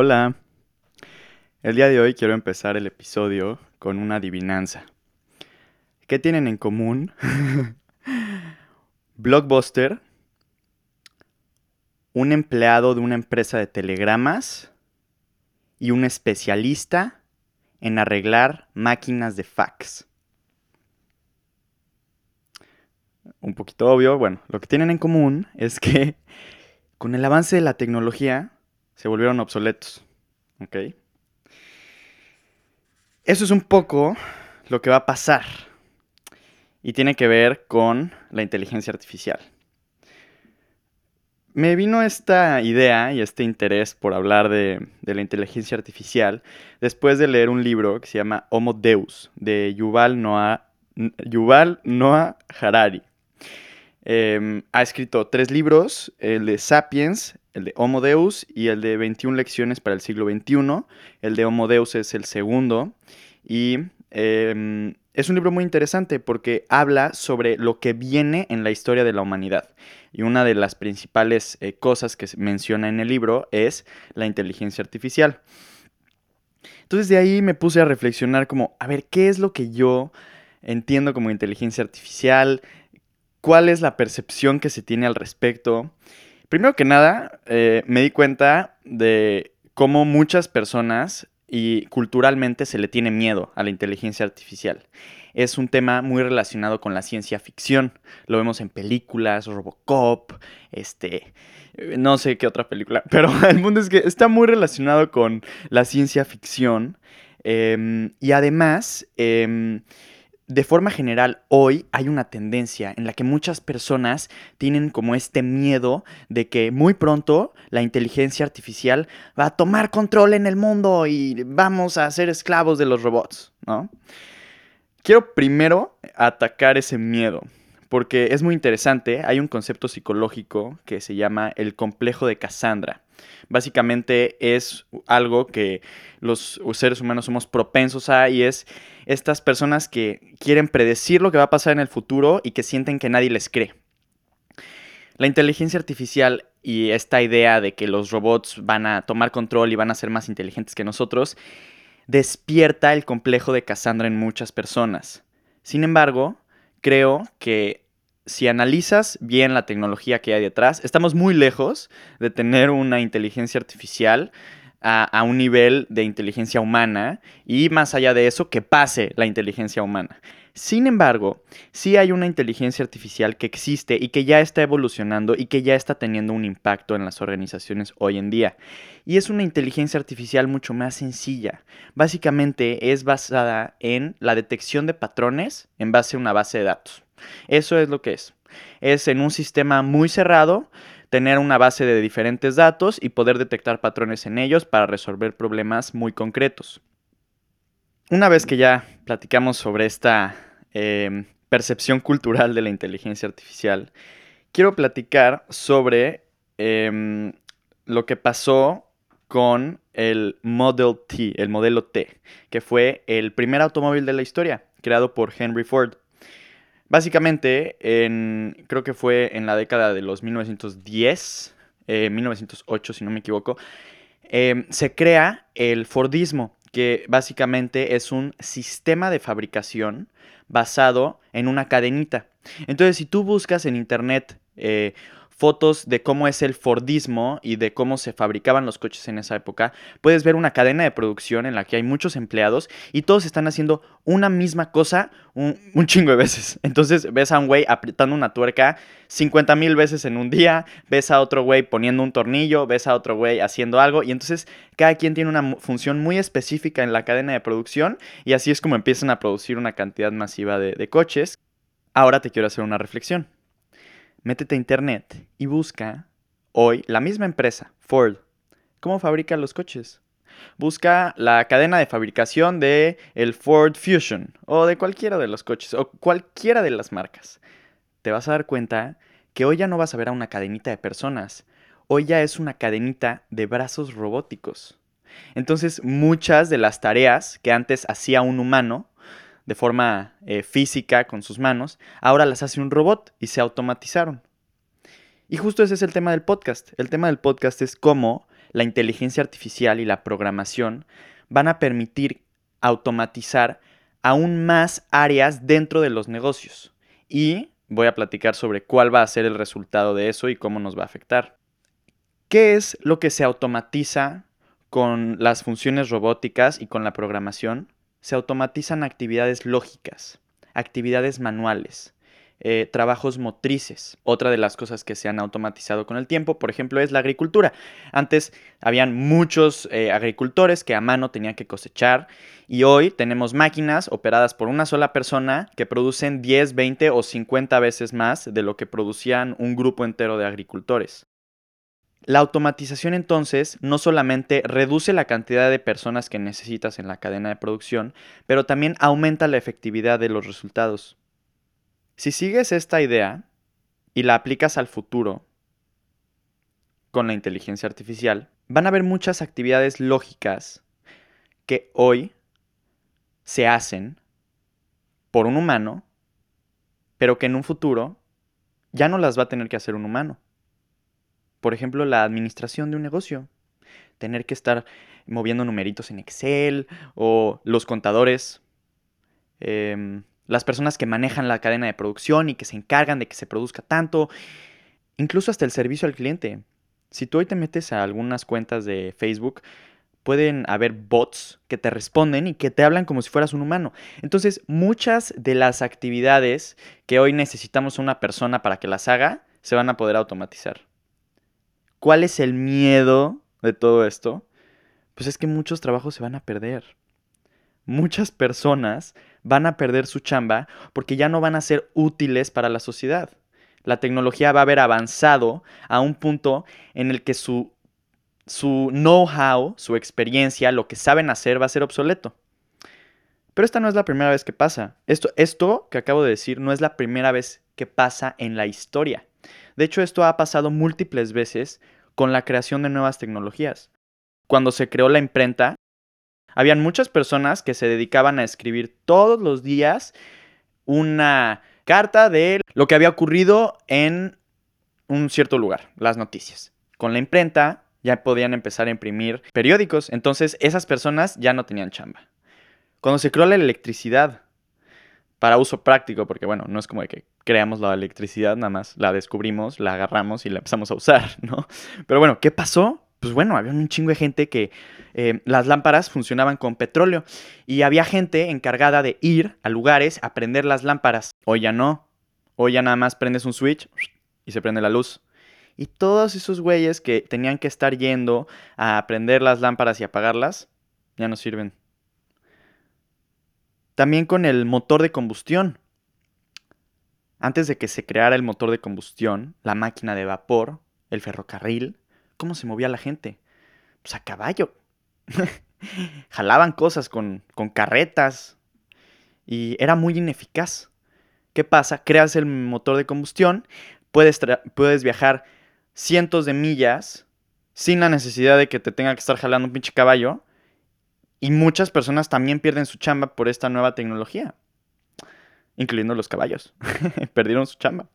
Hola. El día de hoy quiero empezar el episodio con una adivinanza. ¿Qué tienen en común? Blockbuster, un empleado de una empresa de telegramas y un especialista en arreglar máquinas de fax. Un poquito obvio, bueno, lo que tienen en común es que con el avance de la tecnología se volvieron obsoletos. ¿Ok? Eso es un poco lo que va a pasar. Y tiene que ver con la inteligencia artificial. Me vino esta idea y este interés por hablar de, la inteligencia artificial después de leer un libro que se llama Homo Deus de Yuval Noah, Yuval Noah Harari. Em, ha escrito tres libros, el de Sapiens, el de Homo Deus y el de 21 lecciones para el siglo XXI. El de Homo Deus es el segundo. Y em, es un libro muy interesante porque habla sobre lo que viene en la historia de la humanidad. Y una de las principales eh, cosas que menciona en el libro es la inteligencia artificial. Entonces de ahí me puse a reflexionar como, a ver, ¿qué es lo que yo entiendo como inteligencia artificial? cuál es la percepción que se tiene al respecto. Primero que nada, eh, me di cuenta de cómo muchas personas y culturalmente se le tiene miedo a la inteligencia artificial. Es un tema muy relacionado con la ciencia ficción. Lo vemos en películas, Robocop, este, no sé qué otra película, pero el mundo es que está muy relacionado con la ciencia ficción. Em, y además, em, de forma general, hoy hay una tendencia en la que muchas personas tienen como este miedo de que muy pronto la inteligencia artificial va a tomar control en el mundo y vamos a ser esclavos de los robots, ¿no? Quiero primero atacar ese miedo, porque es muy interesante. Hay un concepto psicológico que se llama el complejo de Cassandra. Básicamente es algo que los seres humanos somos propensos a y es estas personas que quieren predecir lo que va a pasar en el futuro y que sienten que nadie les cree. La inteligencia artificial y esta idea de que los robots van a tomar control y van a ser más inteligentes que nosotros despierta el complejo de Cassandra en muchas personas. Sin embargo, creo que si analizas bien la tecnología que hay detrás, estamos muy lejos de tener una inteligencia artificial a, un nivel de inteligencia humana y más allá de eso, que pase la inteligencia humana. Sin embargo, sí hay una inteligencia artificial que existe y que ya está evolucionando y que ya está teniendo un impacto en las organizaciones hoy en día. Y es una inteligencia artificial mucho más sencilla. Básicamente es basada en la detección de patrones en base a una base de datos. Eso es lo que es. Es en un sistema muy cerrado tener una base de diferentes datos y poder detectar patrones en ellos para resolver problemas muy concretos. Una vez que ya platicamos sobre esta em, percepción cultural de la inteligencia artificial, quiero platicar sobre em, lo que pasó con el Model T, el modelo T, que fue el primer automóvil de la historia, creado por Henry Ford. Básicamente, en, creo que fue en la década de los 1910, 1908 eh, si no me equivoco, em, se crea el Fordismo, que básicamente es un sistema de fabricación basado en una cadenita. Entonces, si tú buscas en internet eh, fotos de cómo es el Fordismo y de cómo se fabricaban los coches en esa época, puedes ver una cadena de producción en la que hay muchos empleados y todos están haciendo una misma cosa un, chingo de veces. Entonces ves a un güey apretando una tuerca 50 mil veces en un día, ves a otro güey poniendo un tornillo, ves a otro güey haciendo algo y entonces cada quien tiene una función muy específica en la cadena de producción y así es como empiezan a producir una cantidad masiva de coches. Ahora te quiero hacer una reflexión métete a internet y busca hoy la misma empresa, Ford, cómo fabrica los coches. Busca la cadena de fabricación de el Ford Fusion o de cualquiera de los coches o cualquiera de las marcas. Te vas a dar cuenta que hoy ya no vas a ver a una cadenita de personas, hoy ya es una cadenita de brazos robóticos. Entonces muchas de las tareas que antes hacía un humano de forma eh, física con sus manos, ahora las hace un robot y se automatizaron. Y justo ese es el tema del podcast. El tema del podcast es cómo la inteligencia artificial y la programación van a permitir automatizar aún más áreas dentro de los negocios. Y voy a platicar sobre cuál va a ser el resultado de eso y cómo nos va a afectar. ¿Qué es lo que se automatiza con las funciones robóticas y con la programación? Se automatizan actividades lógicas, actividades manuales, eh, trabajos motrices. Otra de las cosas que se han automatizado con el tiempo, por ejemplo, es la agricultura. Antes habían muchos eh, agricultores que a mano tenían que cosechar y hoy tenemos máquinas operadas por una sola persona que producen 10, 20 o 50 veces más de lo que producían un grupo entero de agricultores. La automatización entonces no solamente reduce la cantidad de personas que necesitas en la cadena de producción, pero también aumenta la efectividad de los resultados. Si sigues esta idea y la aplicas al futuro con la inteligencia artificial, van a haber muchas actividades lógicas que hoy se hacen por un humano, pero que en un futuro ya no las va a tener que hacer un humano. Por ejemplo, la administración de un negocio. Tener que estar moviendo numeritos en Excel o los contadores. Em, las personas que manejan la cadena de producción y que se encargan de que se produzca tanto, incluso hasta el servicio al cliente. Si tú hoy te metes a algunas cuentas de Facebook, pueden haber bots que te responden y que te hablan como si fueras un humano. Entonces, muchas de las actividades que hoy necesitamos una persona para que las haga, se van a poder automatizar. ¿Cuál es el miedo de todo esto? Pues es que muchos trabajos se van a perder muchas personas van a perder su chamba porque ya no van a ser útiles para la sociedad. La tecnología va a haber avanzado a un punto en el que su, su know-how, su experiencia, lo que saben hacer va a ser obsoleto. Pero esta no es la primera vez que pasa. Esto, esto que acabo de decir no es la primera vez que pasa en la historia. De hecho, esto ha pasado múltiples veces con la creación de nuevas tecnologías. Cuando se creó la imprenta, habían muchas personas que se dedicaban a escribir todos los días una carta de lo que había ocurrido en un cierto lugar, las noticias. Con la imprenta ya podían empezar a imprimir periódicos, entonces esas personas ya no tenían chamba. Cuando se creó la electricidad, para uso práctico, porque bueno, no es como de que creamos la electricidad, nada más la descubrimos, la agarramos y la empezamos a usar, ¿no? Pero bueno, ¿qué pasó? pues bueno, había un chingo de gente que eh, las lámparas funcionaban con petróleo y había gente encargada de ir a lugares a prender las lámparas. Hoy ya no. Hoy ya nada más prendes un switch y se prende la luz. Y todos esos güeyes que tenían que estar yendo a prender las lámparas y apagarlas, ya no sirven. También con el motor de combustión. Antes de que se creara el motor de combustión, la máquina de vapor, el ferrocarril, cómo se movía la gente. Pues a caballo. Jalaban cosas con, con carretas y era muy ineficaz. ¿Qué pasa? Creas el motor de combustión, puedes, puedes viajar cientos de millas sin la necesidad de que te tenga que estar jalando un pinche caballo. Y muchas personas también pierden su chamba por esta nueva tecnología, incluyendo los caballos. Perdieron su chamba.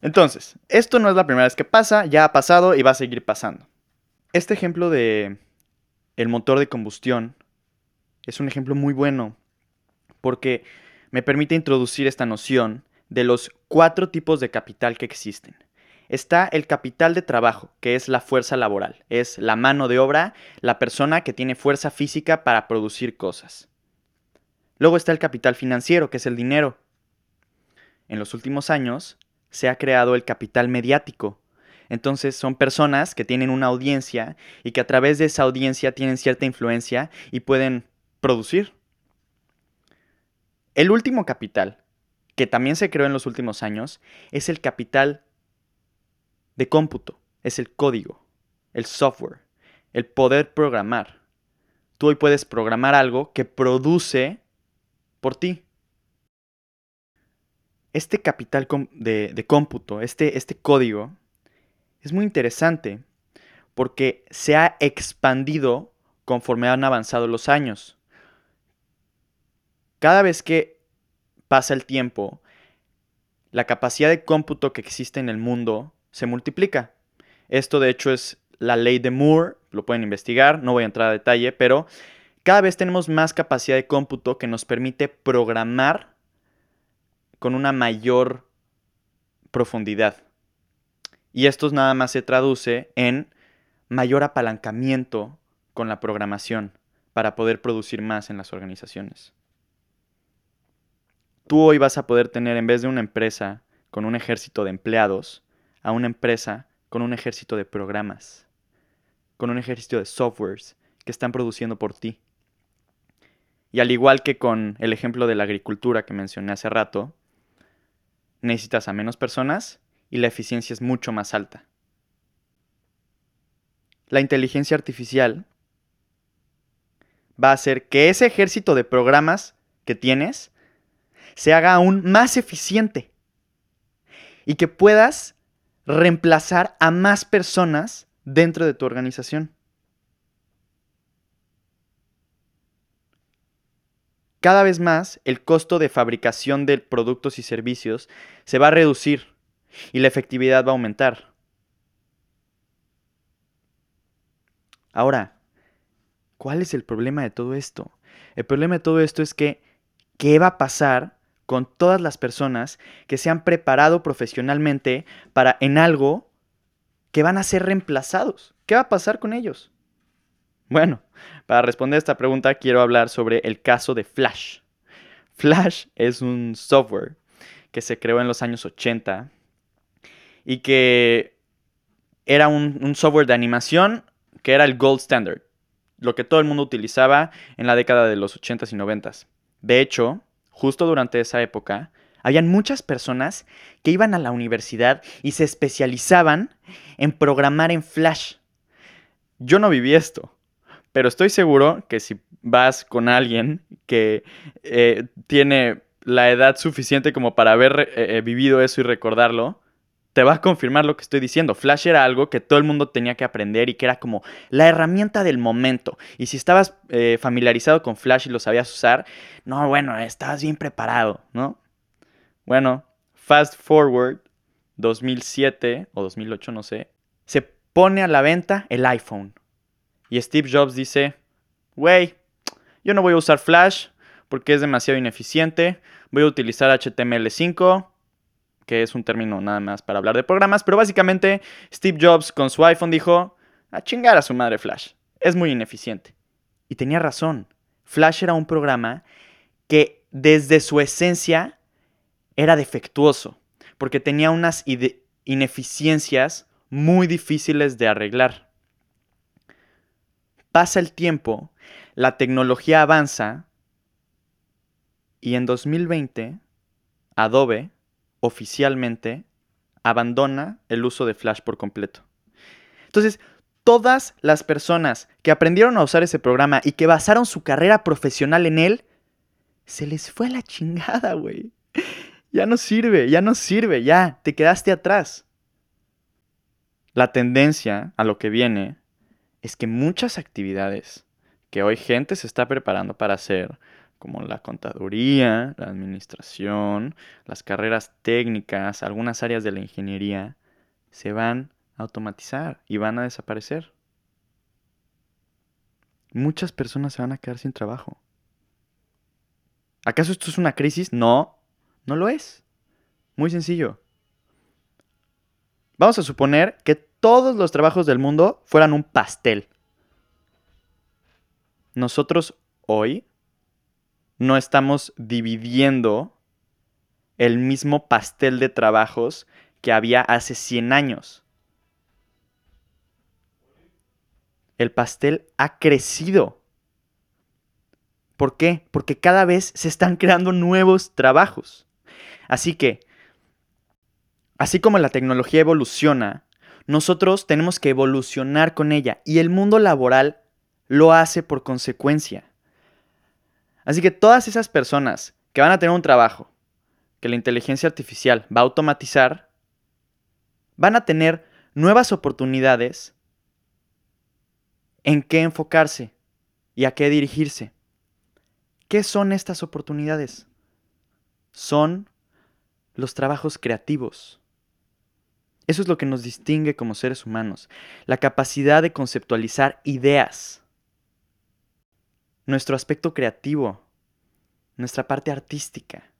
Entonces, esto no es la primera vez que pasa, ya ha pasado y va a seguir pasando. Este ejemplo de el motor de combustión es un ejemplo muy bueno porque me permite introducir esta noción de los cuatro tipos de capital que existen. Está el capital de trabajo, que es la fuerza laboral, es la mano de obra, la persona que tiene fuerza física para producir cosas. Luego está el capital financiero, que es el dinero. En los últimos años, se ha creado el capital mediático. Entonces son personas que tienen una audiencia y que a través de esa audiencia tienen cierta influencia y pueden producir. El último capital, que también se creó en los últimos años, es el capital de cómputo, es el código, el software, el poder programar. Tú hoy puedes programar algo que produce por ti este capital de, cómputo, este, este código, es muy interesante porque se ha expandido conforme han avanzado los años. Cada vez que pasa el tiempo, la capacidad de cómputo que existe en el mundo se multiplica. Esto de hecho es la ley de Moore, lo pueden investigar, no voy a entrar a detalle, pero cada vez tenemos más capacidad de cómputo que nos permite programar con una mayor profundidad. Y esto nada más se traduce en mayor apalancamiento con la programación para poder producir más en las organizaciones. Tú hoy vas a poder tener, en vez de una empresa con un ejército de empleados, a una empresa con un ejército de programas, con un ejército de softwares que están produciendo por ti. Y al igual que con el ejemplo de la agricultura que mencioné hace rato, necesitas a menos personas y la eficiencia es mucho más alta. La inteligencia artificial va a hacer que ese ejército de programas que tienes se haga aún más eficiente y que puedas reemplazar a más personas dentro de tu organización. Cada vez más el costo de fabricación de productos y servicios se va a reducir y la efectividad va a aumentar. Ahora, ¿cuál es el problema de todo esto? El problema de todo esto es que, ¿qué va a pasar con todas las personas que se han preparado profesionalmente para en algo que van a ser reemplazados? ¿Qué va a pasar con ellos? Bueno, para responder esta pregunta quiero hablar sobre el caso de Flash. Flash es un software que se creó en los años 80 y que era un, software de animación que era el gold standard, lo que todo el mundo utilizaba en la década de los 80s y 90s. De hecho, justo durante esa época, habían muchas personas que iban a la universidad y se especializaban en programar en Flash. Yo no viví esto, pero estoy seguro que si vas con alguien que eh, tiene la edad suficiente como para haber eh, eh, vivido eso y recordarlo, te va a confirmar lo que estoy diciendo. Flash era algo que todo el mundo tenía que aprender y que era como la herramienta del momento. Y si estabas familiarizado con Flash y lo sabías usar, no, bueno, estabas bien preparado, ¿no? Bueno, fast forward, 2007 o 2008, no sé, se pone a la venta el iPhone. Y Steve Jobs dice, güey, yo no voy a usar Flash porque es demasiado ineficiente, voy a utilizar HTML5, que es un término nada más para hablar de programas, pero básicamente Steve Jobs con su iPhone dijo, a chingar a su madre Flash, es muy ineficiente. Y tenía razón, Flash era un programa que desde su esencia era defectuoso, porque tenía unas ineficiencias muy difíciles de arreglar pasa el tiempo, la tecnología avanza y en 2020 Adobe oficialmente abandona el uso de Flash por completo. Entonces, todas las personas que aprendieron a usar ese programa y que basaron su carrera profesional en él, se les fue a la chingada, güey. Ya no sirve, ya no sirve, ya, te quedaste atrás. La tendencia a lo que viene es que muchas actividades que hoy gente se está preparando para hacer, como la contaduría, la administración, las carreras técnicas, algunas áreas de la ingeniería, se van a automatizar y van a desaparecer. Muchas personas se van a quedar sin trabajo. ¿Acaso esto es una crisis? No, no lo es. Muy sencillo. Vamos a suponer que todos los trabajos del mundo fueran un pastel. Nosotros hoy no estamos dividiendo el mismo pastel de trabajos que había hace 100 años. El pastel ha crecido. ¿Por qué? Porque cada vez se están creando nuevos trabajos. Así que, así como la tecnología evoluciona, nosotros tenemos que evolucionar con ella y el mundo laboral lo hace por consecuencia. Así que todas esas personas que van a tener un trabajo que la inteligencia artificial va a automatizar, van a tener nuevas oportunidades en qué enfocarse y a qué dirigirse. ¿Qué son estas oportunidades? Son los trabajos creativos Eso es lo que nos distingue como seres humanos, la capacidad de conceptualizar ideas, nuestro aspecto creativo, nuestra parte artística.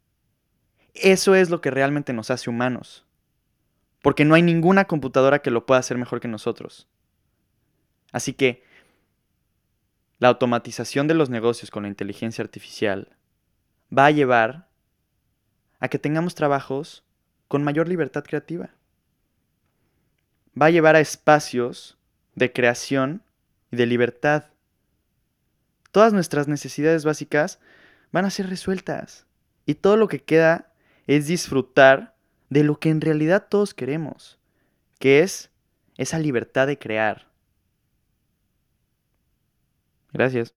Eso es lo que realmente nos hace humanos, porque no hay ninguna computadora que lo pueda hacer mejor que nosotros. Así que la automatización de los negocios con la inteligencia artificial va a llevar a que tengamos trabajos con mayor libertad creativa. Va a llevar a espacios de creación y de libertad. Todas nuestras necesidades básicas van a ser resueltas. Y todo lo que queda es disfrutar de lo que en realidad todos queremos, que es esa libertad de crear. Gracias.